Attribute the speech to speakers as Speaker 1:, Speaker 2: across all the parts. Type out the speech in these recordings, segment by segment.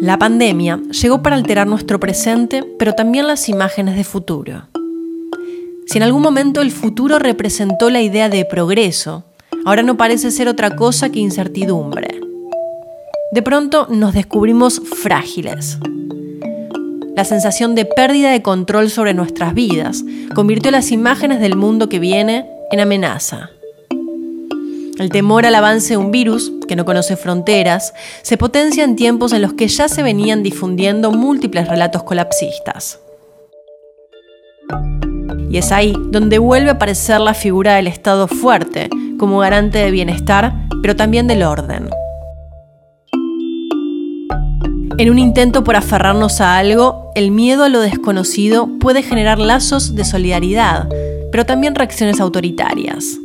Speaker 1: La pandemia llegó para alterar nuestro presente, pero también las imágenes de futuro. Si en algún momento el futuro representó la idea de progreso, ahora no parece ser otra cosa que incertidumbre. De pronto nos descubrimos frágiles. La sensación de pérdida de control sobre nuestras vidas convirtió las imágenes del mundo que viene en amenaza. El temor al avance de un virus, que no conoce fronteras, se potencia en tiempos en los que ya se venían difundiendo múltiples relatos colapsistas. Y es ahí donde vuelve a aparecer la figura del Estado fuerte, como garante de bienestar, pero también del orden. En un intento por aferrarnos a algo, el miedo a lo desconocido puede generar lazos de solidaridad, pero también reacciones autoritarias.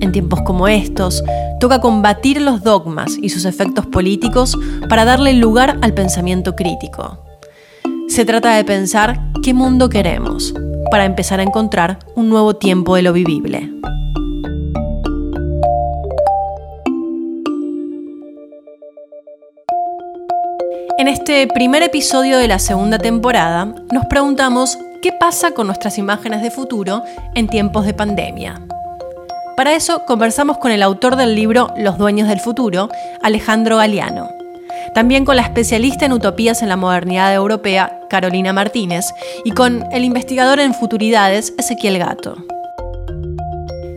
Speaker 1: En tiempos como estos, toca combatir los dogmas y sus efectos políticos para darle lugar al pensamiento crítico. Se trata de pensar qué mundo queremos, para empezar a encontrar un nuevo tiempo de lo vivible. En este primer episodio de la segunda temporada, nos preguntamos qué pasa con nuestras imágenes de futuro en tiempos de pandemia. Para eso conversamos con el autor del libro Los Dueños del Futuro, Alejandro Galeano. También con la especialista en utopías en la modernidad europea, Carolina Martínez, y con el investigador en futuridades, Ezequiel Gato.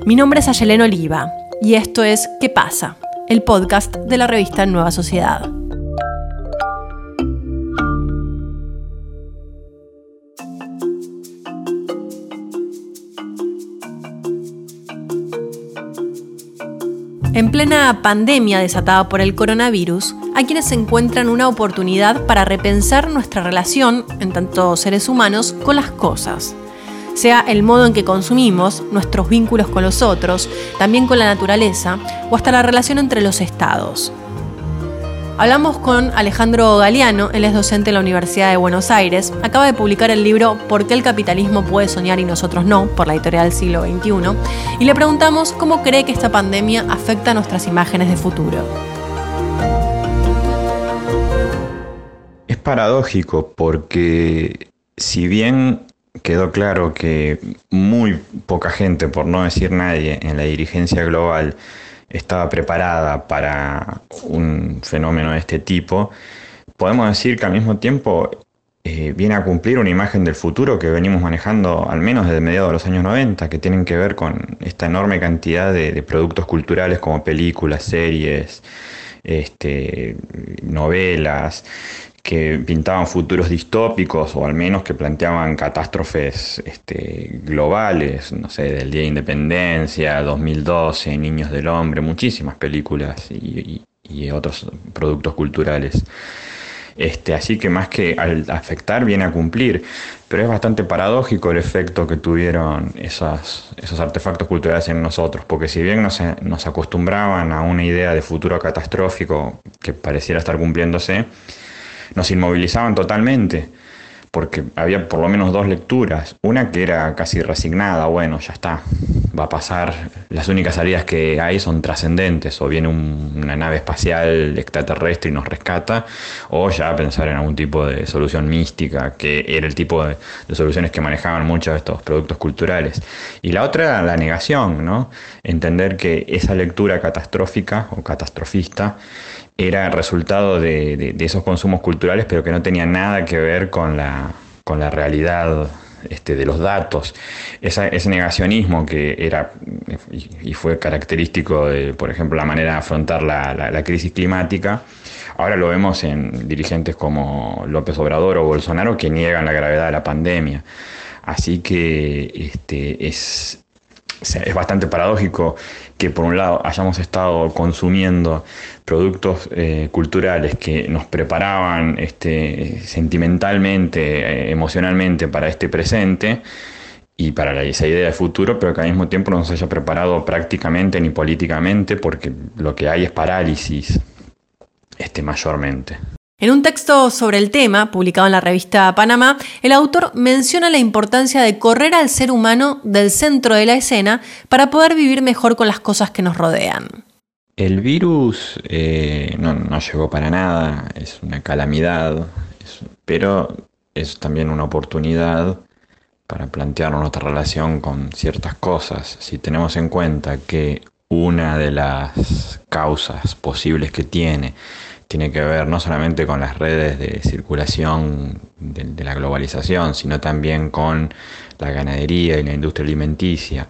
Speaker 1: Mi nombre es Ayelén Oliva, y esto es ¿Qué pasa? el podcast de la revista Nueva Sociedad. En plena pandemia desatada por el coronavirus, hay quienes encuentran una oportunidad para repensar nuestra relación, en tanto seres humanos, con las cosas. Sea el modo en que consumimos, nuestros vínculos con los otros, también con la naturaleza, o hasta la relación entre los estados. Hablamos con Alejandro Galeano, él es docente en la Universidad de Buenos Aires, acaba de publicar el libro ¿Por qué el capitalismo puede soñar y nosotros no? por la editorial Siglo XXI, y le preguntamos cómo cree que esta pandemia afecta nuestras imágenes de futuro.
Speaker 2: Es paradójico porque si bien quedó claro que muy poca gente, por no decir nadie, en la dirigencia global estaba preparada para un fenómeno de este tipo, podemos decir que al mismo tiempo eh, viene a cumplir una imagen del futuro que venimos manejando al menos desde mediados de los años 90, que tienen que ver con esta enorme cantidad de, productos culturales como películas, series, este, novelas, que pintaban futuros distópicos o al menos que planteaban catástrofes este, globales, no sé, del Día de Independencia, 2012, Niños del Hombre, muchísimas películas y, otros productos culturales. Este, así que más que al afectar viene a cumplir, pero es bastante paradójico el efecto que tuvieron esos, artefactos culturales en nosotros, porque si bien nos acostumbraban a una idea de futuro catastrófico que pareciera estar cumpliéndose, nos inmovilizaban totalmente, porque había por lo menos dos lecturas. Una que era casi resignada, bueno, ya está, va a pasar, las únicas salidas que hay son trascendentes, o viene una nave espacial extraterrestre y nos rescata, o ya pensar en algún tipo de solución mística, que era el tipo de, de soluciones que manejaban muchos de estos productos culturales. Y la otra la negación, ¿no? Entender que esa lectura catastrófica o catastrofista era resultado de, esos consumos culturales, pero que no tenía nada que ver con la, con la realidad este, de los datos. ese negacionismo que era y, fue característico de, por ejemplo, la manera de afrontar la, crisis climática, ahora lo vemos en dirigentes como López Obrador o Bolsonaro que niegan la gravedad de la pandemia. Así que este, es, es bastante paradójico que por un lado hayamos estado consumiendo productos eh, culturales que nos preparaban este, sentimentalmente, eh, emocionalmente para este presente y para esa idea de futuro, pero que al mismo tiempo no nos haya preparado prácticamente ni políticamente porque lo que hay es parálisis este, mayormente.
Speaker 1: En un texto sobre el tema, publicado en la revista Panamá, el autor menciona la importancia de correr al ser humano del centro de la escena para poder vivir mejor con las cosas que nos rodean.
Speaker 2: El virus eh, no, llegó para nada, es una calamidad, pero es también una oportunidad para plantearnos nuestra relación con ciertas cosas. Si tenemos en cuenta que una de las causas posibles que tiene tiene que ver no solamente con las redes de circulación de, la globalización, sino también con la ganadería y la industria alimenticia,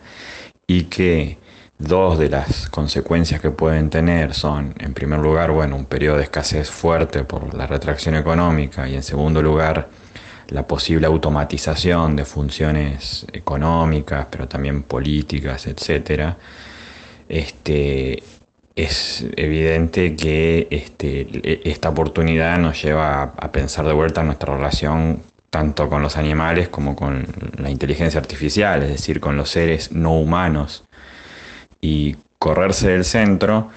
Speaker 2: y que dos de las consecuencias que pueden tener son, en primer lugar, bueno, un periodo de escasez fuerte por la retracción económica, y en segundo lugar, la posible automatización de funciones económicas, pero también políticas, etcétera, este, es evidente que este, esta oportunidad nos lleva a, pensar de vuelta nuestra relación tanto con los animales como con la inteligencia artificial, es decir, con los seres no humanos. Y correrse del centro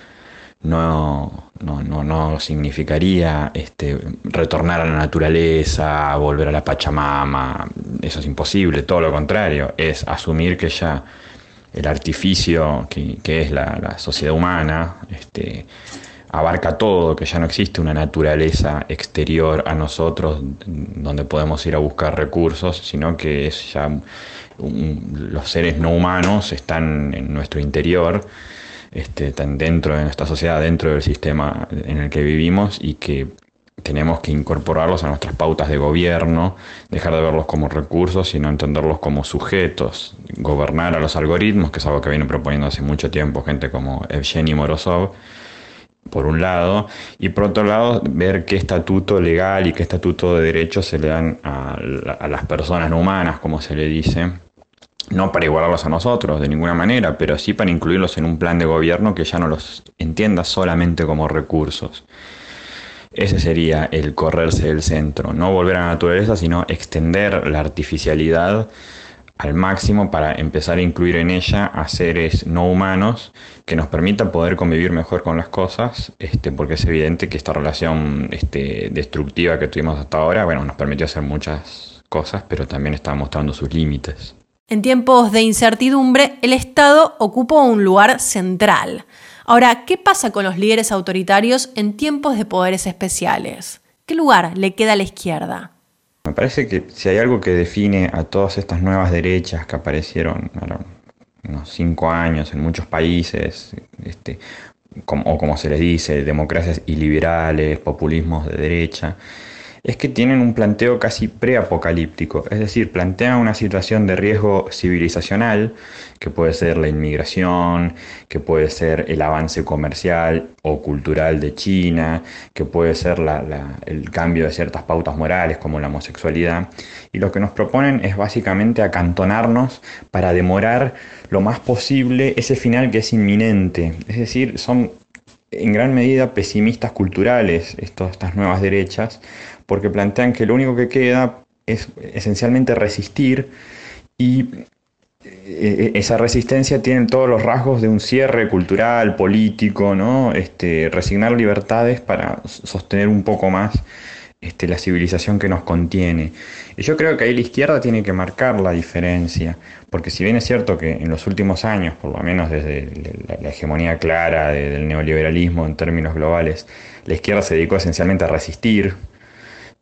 Speaker 2: no, no, no, significaría este, retornar a la naturaleza, volver a la Pachamama, eso es imposible, todo lo contrario, es asumir que ya el artificio que, es la, sociedad humana, este, abarca todo, que ya no existe una naturaleza exterior a nosotros donde podemos ir a buscar recursos, sino que es ya los seres no humanos están en nuestro interior, este, están dentro de nuestra sociedad, dentro del sistema en el que vivimos y que tenemos que incorporarlos a nuestras pautas de gobierno, dejar de verlos como recursos, sino entenderlos como sujetos, gobernar a los algoritmos, que es algo que viene proponiendo hace mucho tiempo gente como Evgeny Morozov, por un lado, y por otro lado, ver qué estatuto legal y qué estatuto de derechos se le dan a, a las personas no humanas, como se le dice, no para igualarlos a nosotros de ninguna manera, pero sí para incluirlos en un plan de gobierno que ya no los entienda solamente como recursos. Ese sería el correrse del centro, no volver a la naturaleza, sino extender la artificialidad al máximo para empezar a incluir en ella a seres no humanos que nos permitan poder convivir mejor con las cosas, este, porque es evidente que esta relación este, destructiva que tuvimos hasta ahora, bueno, nos permitió hacer muchas cosas, pero también está mostrando sus límites.
Speaker 1: En tiempos de incertidumbre, el Estado ocupa un lugar central. Ahora, ¿qué pasa con los líderes autoritarios en tiempos de poderes especiales? ¿Qué lugar le queda a la izquierda?
Speaker 2: Me parece que si hay algo que define a todas estas nuevas derechas que aparecieron unos cinco años en muchos países, este, o como se les dice, democracias iliberales, populismos de derecha, es que tienen un planteo casi preapocalíptico, es decir, plantean una situación de riesgo civilizacional, que puede ser la inmigración, que puede ser el avance comercial o cultural de China, que puede ser el cambio de ciertas pautas morales como la homosexualidad, y lo que nos proponen es básicamente acantonarnos para demorar lo más posible ese final que es inminente, es decir, son en gran medida pesimistas culturales estas nuevas derechas, porque plantean que lo único que queda es esencialmente resistir y eh, esa resistencia tiene todos los rasgos de un cierre cultural, político. Este, resignar libertades para sostener un poco más este, la civilización que nos contiene. Y yo creo que ahí la izquierda tiene que marcar la diferencia, porque si bien es cierto que en los últimos años, por lo menos desde la, hegemonía clara del neoliberalismo en términos globales, la izquierda se dedicó esencialmente a resistir,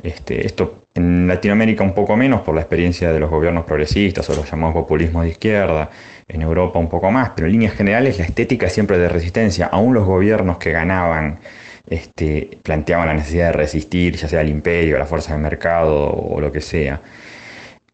Speaker 2: este, esto en Latinoamérica un poco menos por la experiencia de los gobiernos progresistas o los llamados populismos de izquierda, en Europa un poco más, pero en líneas generales la estética siempre de resistencia, aún los gobiernos que ganaban este, planteaban la necesidad de resistir, ya sea el imperio, la fuerza del mercado o lo que sea.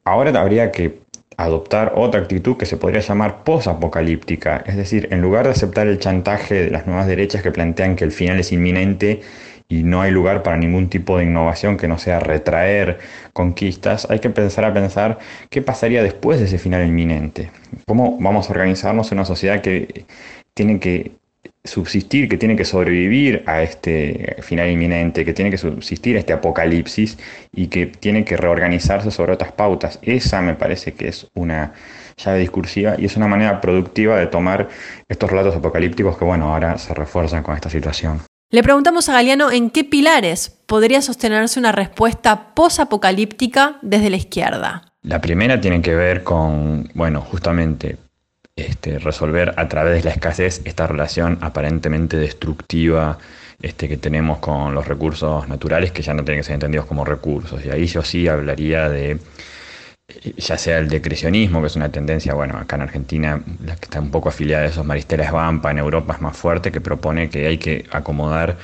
Speaker 2: Ahora habría que adoptar otra actitud que se podría llamar posapocalíptica, es decir, en lugar de aceptar el chantaje de las nuevas derechas que plantean que el final es inminente y no hay lugar para ningún tipo de innovación que no sea retraer conquistas, hay que empezar a pensar qué pasaría después de ese final inminente. ¿Cómo vamos a organizarnos en una sociedad que tiene que subsistir, que tiene que sobrevivir a este final inminente, que tiene que subsistir a este apocalipsis y que tiene que reorganizarse sobre otras pautas? Esa me parece que es una llave discursiva y es una manera productiva de tomar estos relatos apocalípticos que, bueno, ahora se refuerzan con esta situación.
Speaker 1: Le preguntamos a Galeano en qué pilares podría sostenerse una respuesta posapocalíptica desde la izquierda.
Speaker 2: La primera tiene que ver con, bueno, justamente este, resolver a través de la escasez esta relación aparentemente destructiva este, que tenemos con los recursos naturales que ya no tienen que ser entendidos como recursos. Y ahí yo sí hablaría de ya sea el decrecionismo, que es una tendencia, bueno, acá en Argentina, la que está un poco afiliada a esos Maristela Vampa, en Europa es más fuerte, que propone que hay que acomodar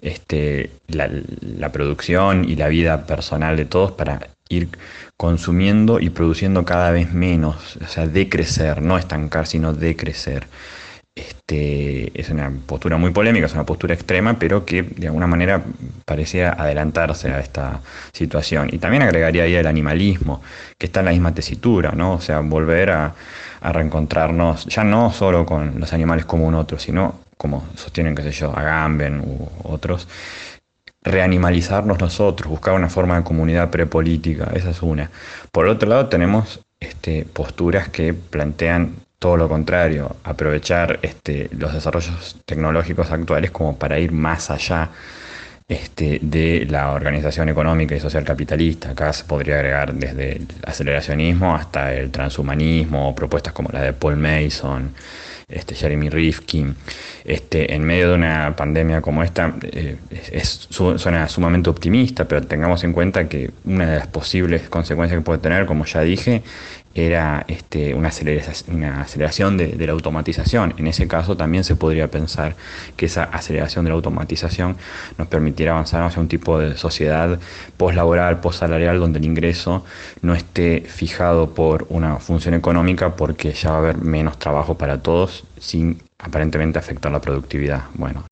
Speaker 2: este, la, la, producción y la vida personal de todos para ir consumiendo y produciendo cada vez menos, o sea, decrecer, no estancar, sino decrecer. Este, es una postura muy polémica, es una postura extrema, pero que de alguna manera parecía adelantarse a esta situación. Y también agregaría ahí el animalismo, que está en la misma tesitura, ¿no? O sea, volver a, reencontrarnos, ya no solo con los animales como un otro, sino como sostienen, qué sé yo, Agamben u otros, reanimalizarnos nosotros, buscar una forma de comunidad prepolítica, esa es una. Por otro lado, tenemos este, posturas que plantean todo lo contrario, aprovechar este, los desarrollos tecnológicos actuales como para ir más allá este, de la organización económica y social capitalista. Acá se podría agregar desde el aceleracionismo hasta el transhumanismo, propuestas como la de Paul Mason, este, Jeremy Rifkin. Este, en medio de una pandemia como esta, eh, es, suena sumamente optimista, pero tengamos en cuenta que una de las posibles consecuencias que puede tener, como ya dije, era este, una aceleración, una aceleración de, la automatización. En ese caso también se podría pensar que esa aceleración de la automatización nos permitiera avanzar hacia un tipo de sociedad postlaboral, postsalarial, donde el ingreso no esté fijado por una función económica porque ya va a haber menos trabajo para todos sin aparentemente afectar la productividad. Bueno.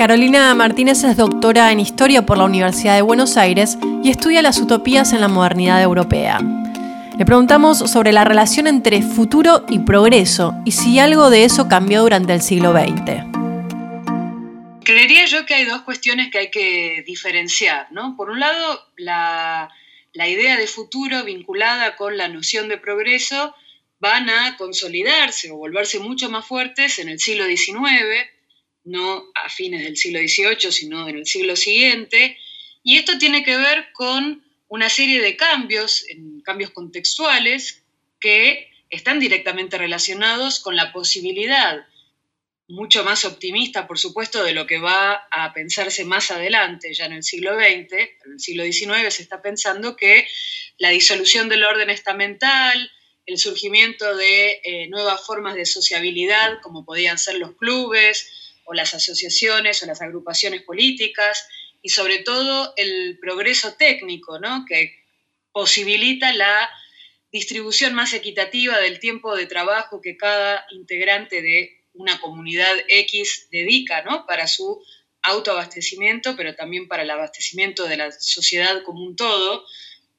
Speaker 1: Carolina Martínez es doctora en Historia por la Universidad de Buenos Aires y estudia las utopías en la modernidad europea. Le preguntamos sobre la relación entre futuro y progreso y si algo de eso cambió durante el siglo XX.
Speaker 3: Creería yo que hay dos cuestiones que hay que diferenciar. ¿no? Por un lado, la, la idea de futuro vinculada con la noción de progreso van a consolidarse o volverse mucho más fuertes en el siglo XIX no a fines del siglo XVIII, sino en el siglo siguiente. Y esto tiene que ver con una serie de cambios, cambios contextuales, que están directamente relacionados con la posibilidad, mucho más optimista, por supuesto, de lo que va a pensarse más adelante, ya en el siglo XX, en el siglo XIX se está pensando que la disolución del orden estamental, el surgimiento de eh, nuevas formas de sociabilidad, como podían ser los clubes, o las asociaciones o las agrupaciones políticas y sobre todo el progreso técnico, ¿no? que posibilita la distribución más equitativa del tiempo de trabajo que cada integrante de una comunidad X dedica ¿no? para su autoabastecimiento, pero también para el abastecimiento de la sociedad como un todo,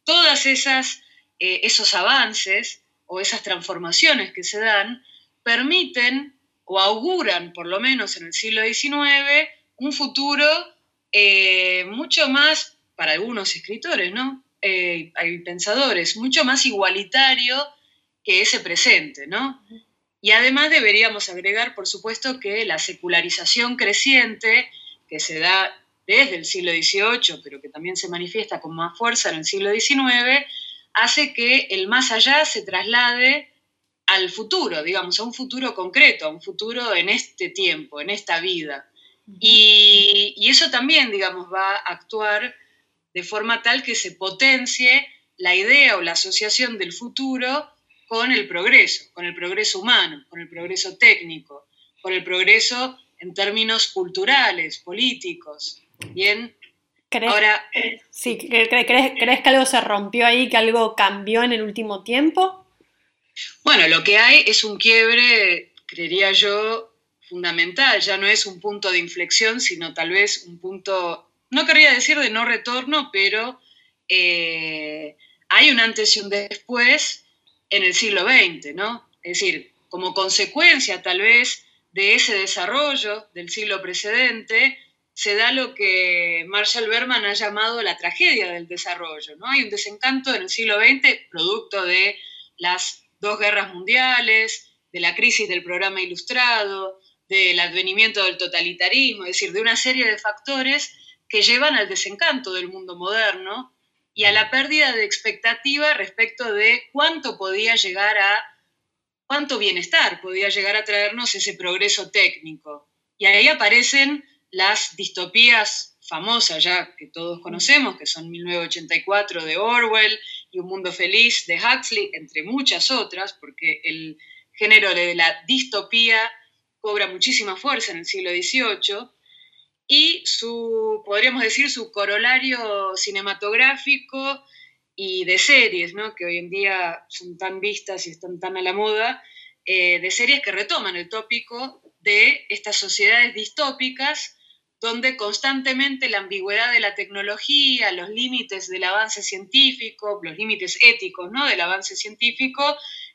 Speaker 3: todas esas eh, esos avances o esas transformaciones que se dan permiten o auguran, por lo menos en el siglo XIX, un futuro eh, mucho más, para algunos escritores, ¿no? Eh, hay pensadores, mucho más igualitario que ese presente, ¿no? Y además deberíamos agregar, por supuesto, que la secularización creciente que se da desde el siglo XVIII, pero que también se manifiesta con más fuerza en el siglo XIX, hace que el más allá se traslade al futuro, digamos, a un futuro concreto, a un futuro en este tiempo, en esta vida. Y, eso también, digamos, va a actuar de forma tal que se potencie la idea o la asociación del futuro con el progreso, con el progreso humano, con el progreso técnico, con el progreso en términos culturales, políticos. Bien.
Speaker 1: ¿Crees, Ahora, sí, ¿crees, ¿crees que algo se rompió ahí, que algo cambió en el último tiempo?
Speaker 3: Bueno, lo que hay es un quiebre, creería yo, fundamental. Ya no es un punto de inflexión, sino tal vez un punto, no querría decir de no retorno, pero eh, hay un antes y un después en el siglo XX, ¿no? Es decir, como consecuencia tal vez de ese desarrollo del siglo precedente, se da lo que Marshall Berman ha llamado la tragedia del desarrollo. ¿no? Hay un desencanto en el siglo XX producto de las dos guerras mundiales, de la crisis del programa ilustrado, del advenimiento del totalitarismo, es decir, de una serie de factores que llevan al desencanto del mundo moderno y a la pérdida de expectativa respecto de cuánto podía llegar a, cuánto bienestar podía llegar a traernos ese progreso técnico. Y ahí aparecen las distopías famosas ya que todos conocemos, que son 1984 de Orwell y Un Mundo Feliz de Huxley, entre muchas otras, porque el género de la distopía cobra muchísima fuerza en el siglo XVIII y su, podríamos decir, su corolario cinematográfico y de series, ¿no? que hoy en día son tan vistas y están tan a la moda, eh, de series que retoman el tópico de estas sociedades distópicas donde constantemente la ambigüedad de la tecnología, los límites del avance científico, los límites éticos ¿no? del avance científico,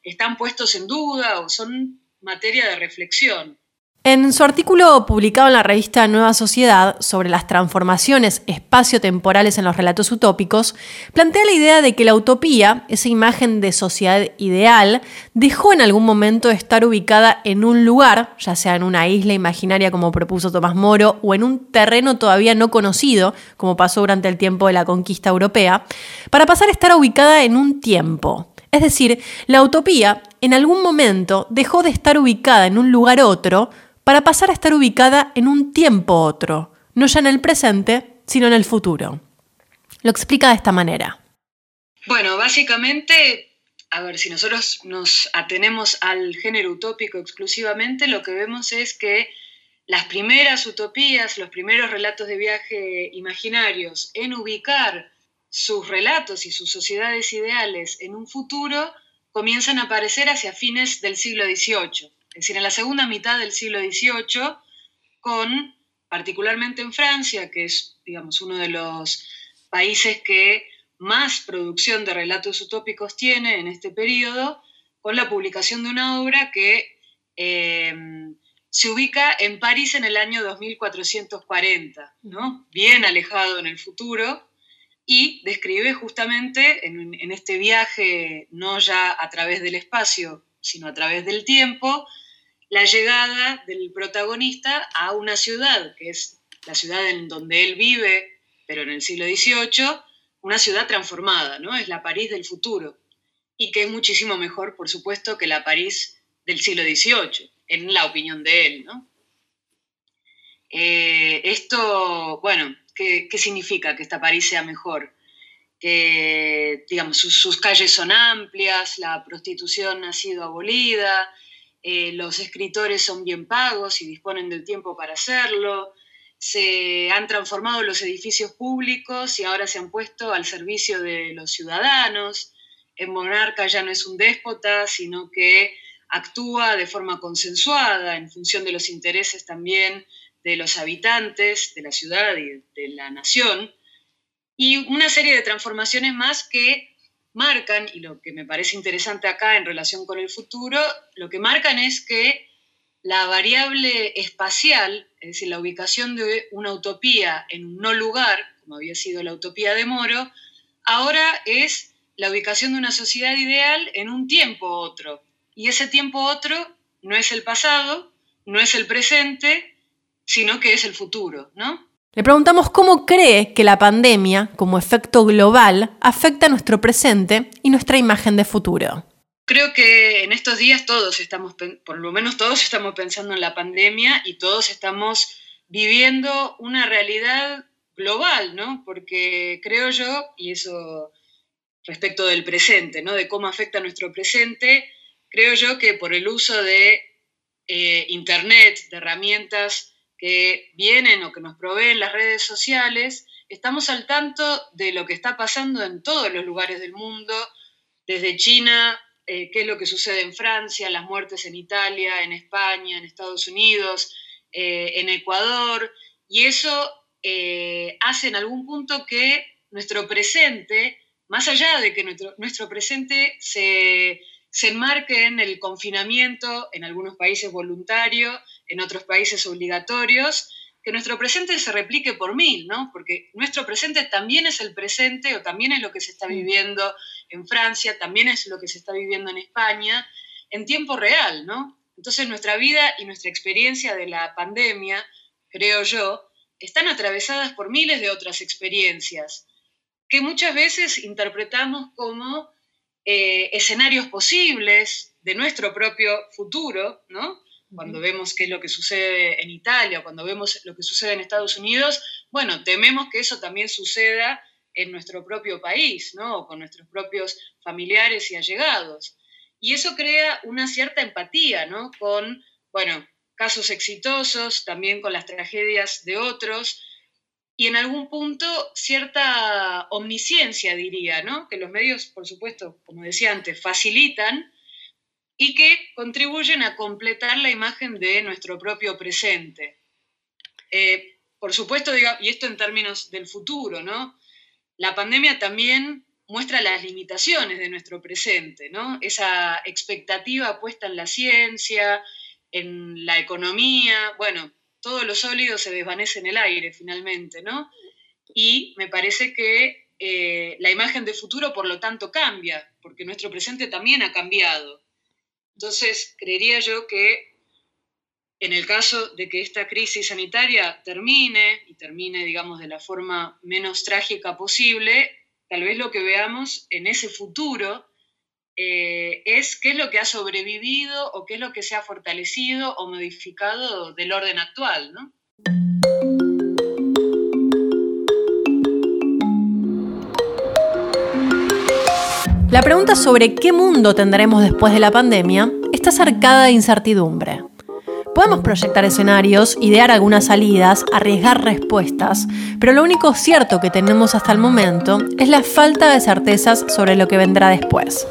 Speaker 3: están puestos en duda o son materia de reflexión.
Speaker 1: En su artículo publicado en la revista Nueva Sociedad sobre las transformaciones espaciotemporales en los relatos utópicos, plantea la idea de que la utopía, esa imagen de sociedad ideal, dejó en algún momento de estar ubicada en un lugar, ya sea en una isla imaginaria como propuso Tomás Moro, o en un terreno todavía no conocido, como pasó durante el tiempo de la conquista europea, para pasar a estar ubicada en un tiempo. Es decir, la utopía en algún momento dejó de estar ubicada en un lugar otro, para pasar a estar ubicada en un tiempo otro, no ya en el presente, sino en el futuro. Lo explica de esta manera.
Speaker 3: Bueno, básicamente, a ver, si nosotros nos atenemos al género utópico exclusivamente, lo que vemos es que las primeras utopías, los primeros relatos de viaje imaginarios en ubicar sus relatos y sus sociedades ideales en un futuro comienzan a aparecer hacia fines del siglo XVIII es decir, en la segunda mitad del siglo XVIII, con, particularmente en Francia, que es, digamos, uno de los países que más producción de relatos utópicos tiene en este periodo, con la publicación de una obra que em, se ubica en París en el año 2440, ¿no? bien alejado en el futuro, y describe justamente en, en este viaje, no ya a través del espacio, sino a través del tiempo, la llegada del protagonista a una ciudad, que es la ciudad en donde él vive, pero en el siglo XVIII, una ciudad transformada, ¿no? Es la París del futuro, y que es muchísimo mejor, por supuesto, que la París del siglo XVIII, en la opinión de él, ¿no? Eh, esto, bueno, ¿qué, significa que esta París sea mejor? Que, digamos, sus calles son amplias, la prostitución ha sido abolida, eh, los escritores son bien pagos y disponen del tiempo para hacerlo, se han transformado los edificios públicos y ahora se han puesto al servicio de los ciudadanos. El monarca ya no es un déspota, sino que actúa de forma consensuada en función de los intereses también de los habitantes de la ciudad y de la nación. Y una serie de transformaciones más que marcan, y lo que me parece interesante acá en relación con el futuro, lo que marcan es que la variable espacial, es decir, la ubicación de una utopía en un no lugar, como había sido la utopía de Moro, ahora es la ubicación de una sociedad ideal en un tiempo otro. Y ese tiempo otro no es el pasado, no es el presente, sino que es el futuro, ¿no?
Speaker 1: Le preguntamos cómo cree que la pandemia, como efecto global, afecta nuestro presente y nuestra imagen de futuro.
Speaker 3: Creo que en estos días todos estamos, por lo menos todos estamos pensando en la pandemia y todos estamos viviendo una realidad global, ¿no? Porque creo yo, y eso respecto del presente, ¿no? De cómo afecta nuestro presente, creo yo que por el uso de eh, Internet, de herramientas que vienen o que nos proveen las redes sociales, estamos al tanto de lo que está pasando en todos los lugares del mundo, desde China, eh, qué es lo que sucede en Francia, las muertes en Italia, en España, en Estados Unidos, eh, en Ecuador, y eso eh, hace en algún punto que nuestro presente, más allá de que nuestro, nuestro presente se se enmarque en el confinamiento, en algunos países voluntario, en otros países obligatorios, que nuestro presente se replique por mil, ¿no? Porque nuestro presente también es el presente o también es lo que se está viviendo en Francia, también es lo que se está viviendo en España, en tiempo real, ¿no? Entonces nuestra vida y nuestra experiencia de la pandemia, creo yo, están atravesadas por miles de otras experiencias que muchas veces interpretamos como eh, escenarios posibles de nuestro propio futuro, ¿no? Cuando vemos qué es lo que sucede en Italia, cuando vemos lo que sucede en Estados Unidos, bueno, tememos que eso también suceda en nuestro propio país, ¿no? O con nuestros propios familiares y allegados. Y eso crea una cierta empatía, ¿no? Con, bueno, casos exitosos, también con las tragedias de otros, y en algún punto cierta omnisciencia, diría, ¿no? Que los medios, por supuesto, como decía antes, facilitan y que contribuyen a completar la imagen de nuestro propio presente. Eh, por supuesto, y esto en términos del futuro, ¿no? La pandemia también muestra las limitaciones de nuestro presente, ¿no? Esa expectativa puesta en la ciencia, en la economía, bueno, todo lo sólido se desvanece en el aire finalmente, ¿no? Y me parece que eh, la imagen de futuro, por lo tanto, cambia, porque nuestro presente también ha cambiado. Entonces, creería yo que en el caso de que esta crisis sanitaria termine, y termine, digamos, de la forma menos trágica posible, tal vez lo que veamos en ese futuro eh, es qué es lo que ha sobrevivido o qué es lo que se ha fortalecido o modificado del orden actual.
Speaker 1: La pregunta sobre qué mundo tendremos después de la pandemia está cercada de incertidumbre. Podemos proyectar escenarios, idear algunas salidas, arriesgar respuestas, pero lo único cierto que tenemos hasta el momento es la falta de certezas sobre lo que vendrá después.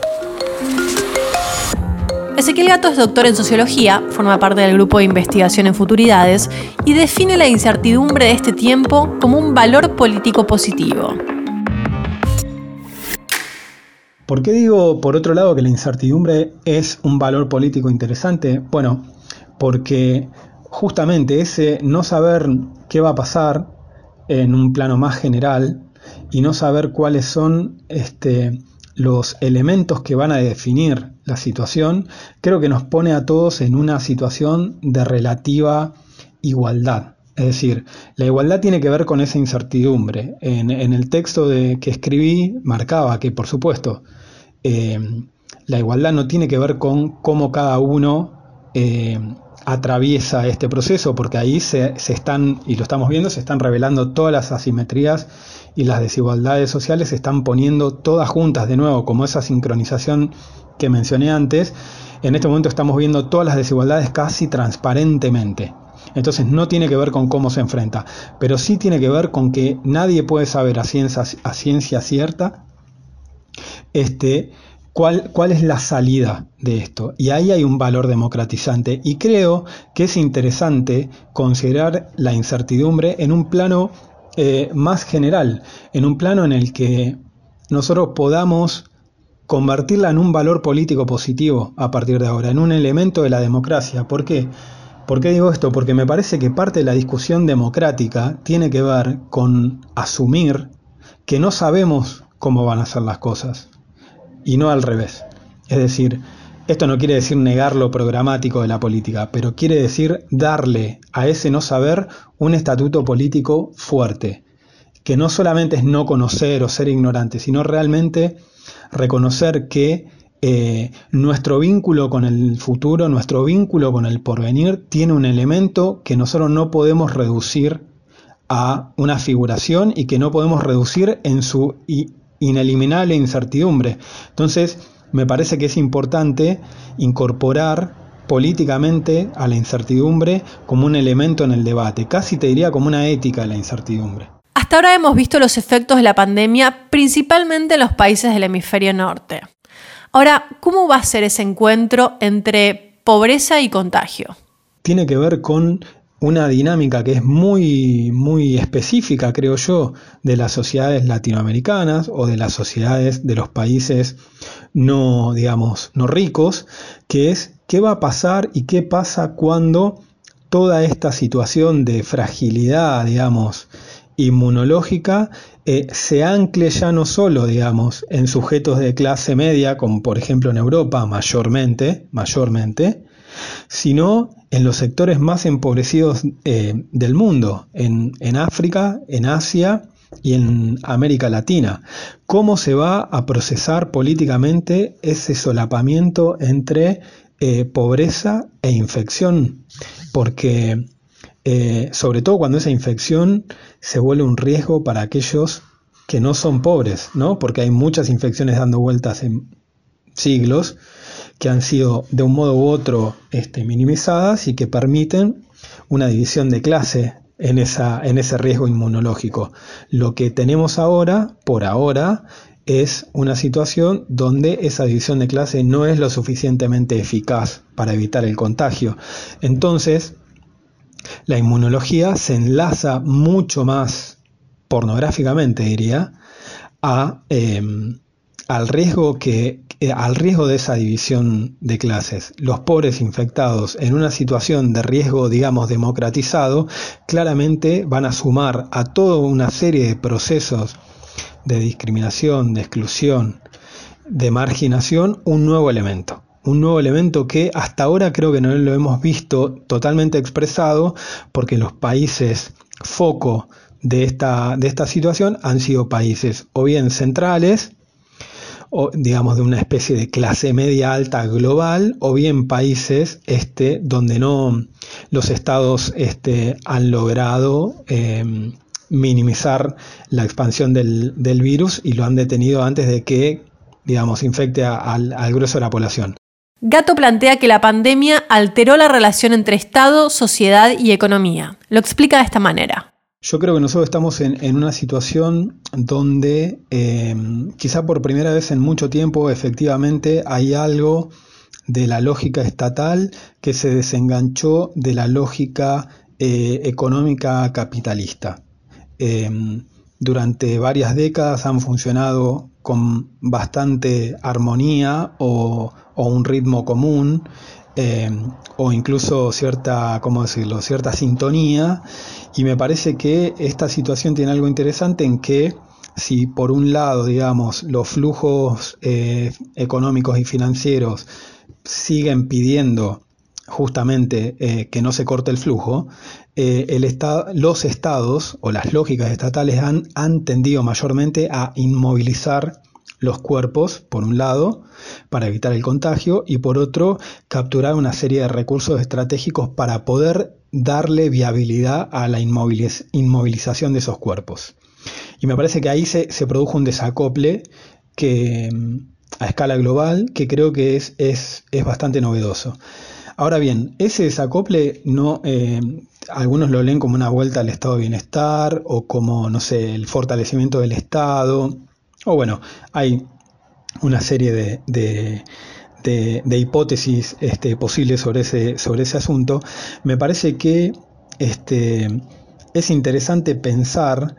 Speaker 1: Ezequiel Gato es doctor en sociología, forma parte del grupo de investigación en futuridades y define la incertidumbre de este tiempo como un valor político positivo.
Speaker 4: ¿Por qué digo, por otro lado, que la incertidumbre es un valor político interesante? Bueno, porque justamente ese no saber qué va a pasar en un plano más general y no saber cuáles son este, los elementos que van a definir la situación, creo que nos pone a todos en una situación de relativa igualdad. Es decir, la igualdad tiene que ver con esa incertidumbre. En, el texto de, que escribí marcaba que, por supuesto, eh, la igualdad no tiene que ver con cómo cada uno eh, atraviesa este proceso, porque ahí se, están, y lo estamos viendo, se están revelando todas las asimetrías y las desigualdades sociales se están poniendo todas juntas de nuevo, como esa sincronización que mencioné antes. En este momento estamos viendo todas las desigualdades casi transparentemente. Entonces no tiene que ver con cómo se enfrenta, pero sí tiene que ver con que nadie puede saber a ciencia, a ciencia cierta este, ¿Cuál, ¿Cuál, es la salida de esto? Y ahí hay un valor democratizante. Y creo que es interesante considerar la incertidumbre en un plano eh, más general, en un plano en el que nosotros podamos convertirla en un valor político positivo a partir de ahora, en un elemento de la democracia. ¿Por qué? ¿Por qué digo esto? Porque me parece que parte de la discusión democrática tiene que ver con asumir que no sabemos cómo van a ser las cosas y no al revés. Es decir, esto no quiere decir negar lo programático de la política, pero quiere decir darle a ese no saber un estatuto político fuerte, que no solamente es no conocer o ser ignorante, sino realmente reconocer que eh, nuestro vínculo con el futuro, nuestro vínculo con el porvenir, tiene un elemento que nosotros no podemos reducir a una figuración y que no podemos reducir en su ineliminable incertidumbre. Entonces, me parece que es importante incorporar políticamente a la incertidumbre como un elemento en el debate, casi te diría como una ética de la incertidumbre.
Speaker 1: Hasta ahora hemos visto los efectos de la pandemia principalmente en los países del hemisferio norte. Ahora, ¿cómo va a ser ese encuentro entre pobreza y contagio?
Speaker 4: Tiene que ver con una dinámica que es muy, muy específica, creo yo, de las sociedades latinoamericanas o de las sociedades de los países no, digamos, no ricos, que es qué va a pasar y qué pasa cuando toda esta situación de fragilidad, digamos, inmunológica eh, se ancle ya no solo, digamos, en sujetos de clase media, como por ejemplo en Europa mayormente, mayormente, sino en los sectores más empobrecidos eh, del mundo, en, África, en Asia y en América Latina. ¿Cómo se va a procesar políticamente ese solapamiento entre eh, pobreza e infección? Porque eh, sobre todo cuando esa infección se vuelve un riesgo para aquellos que no son pobres, ¿no? Porque hay muchas infecciones dando vueltas en siglos que han sido de un modo u otro este, minimizadas y que permiten una división de clase en, esa, en ese riesgo inmunológico. Lo que tenemos ahora, por ahora, es una situación donde esa división de clase no es lo suficientemente eficaz para evitar el contagio. Entonces, la inmunología se enlaza mucho más pornográficamente, diría, a, em, al, riesgo que, al riesgo de esa división de clases. Los pobres infectados en una situación de riesgo, digamos, democratizado, claramente van a sumar a toda una serie de procesos de discriminación, de exclusión, de marginación, un nuevo elemento un nuevo elemento que hasta ahora creo que no lo hemos visto totalmente expresado porque los países foco de esta, de esta situación han sido países o bien centrales, o digamos de una especie de clase media alta global, o bien países este, donde no los estados este, han logrado em, minimizar la expansión del, del, virus y lo han detenido antes de que digamos, infecte al grueso de la población.
Speaker 1: Gato plantea que la pandemia alteró la relación entre Estado, sociedad y economía. Lo explica de esta manera.
Speaker 4: Yo creo que nosotros estamos en, una situación donde em, quizá por primera vez en mucho tiempo efectivamente hay algo de la lógica estatal que se desenganchó de la lógica eh, económica capitalista. Em, durante varias décadas han funcionado con bastante armonía o, un ritmo común eh, o incluso cierta, ¿cómo decirlo?, cierta sintonía y me parece que esta situación tiene algo interesante en que si por un lado, digamos, los flujos eh, económicos y financieros siguen pidiendo justamente eh, que no se corte el flujo, el los estados o las lógicas estatales han tendido mayormente a inmovilizar los cuerpos, por un lado, para evitar el contagio, y por otro, capturar una serie de recursos estratégicos para poder darle viabilidad a la inmovilización de esos cuerpos. Y me parece que ahí se, produjo un desacople que, mm, a escala global que creo que es, es, es bastante novedoso. Ahora bien, ese desacople no, eh, algunos lo leen como una vuelta al estado de bienestar o como, no sé, el fortalecimiento del Estado. O bueno, hay una serie de, de, hipótesis este, posibles sobre ese, sobre ese asunto. Me parece que este, es interesante pensar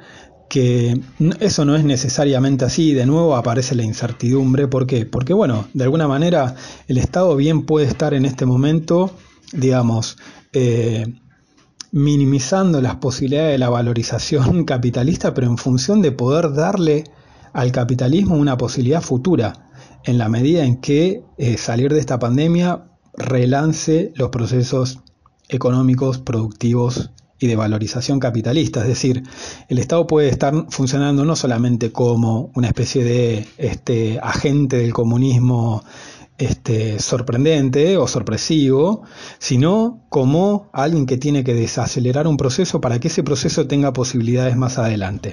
Speaker 4: que eso no es necesariamente así, de nuevo aparece la incertidumbre, ¿por qué? Porque bueno, de alguna manera el Estado bien puede estar en este momento, digamos, eh, minimizando las posibilidades de la valorización capitalista, pero en función de poder darle al capitalismo una posibilidad futura, en la medida en que eh, salir de esta pandemia relance los procesos económicos, productivos y de valorización capitalista. Es decir, el Estado puede estar funcionando no solamente como una especie de este, agente del comunismo este, sorprendente o sorpresivo, sino como alguien que tiene que desacelerar un proceso para que ese proceso tenga posibilidades más adelante.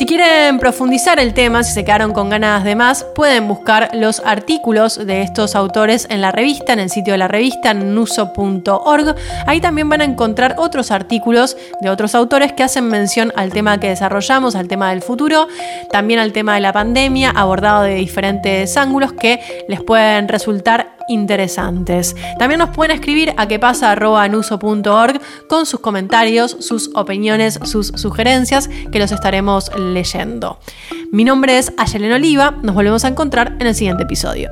Speaker 1: Si quieren profundizar el tema, si se quedaron con ganas de más, pueden buscar los artículos de estos autores en la revista, en el sitio de la revista, nuso.org. Ahí también van a encontrar otros artículos de otros autores que hacen mención al tema que desarrollamos, al tema del futuro, también al tema de la pandemia, abordado de diferentes ángulos que les pueden resultar interesantes. También nos pueden escribir a quepasa.nuso.org con sus comentarios, sus opiniones, sus sugerencias, que los estaremos leyendo. Mi nombre es Ayelen Oliva, nos volvemos a encontrar en el siguiente episodio.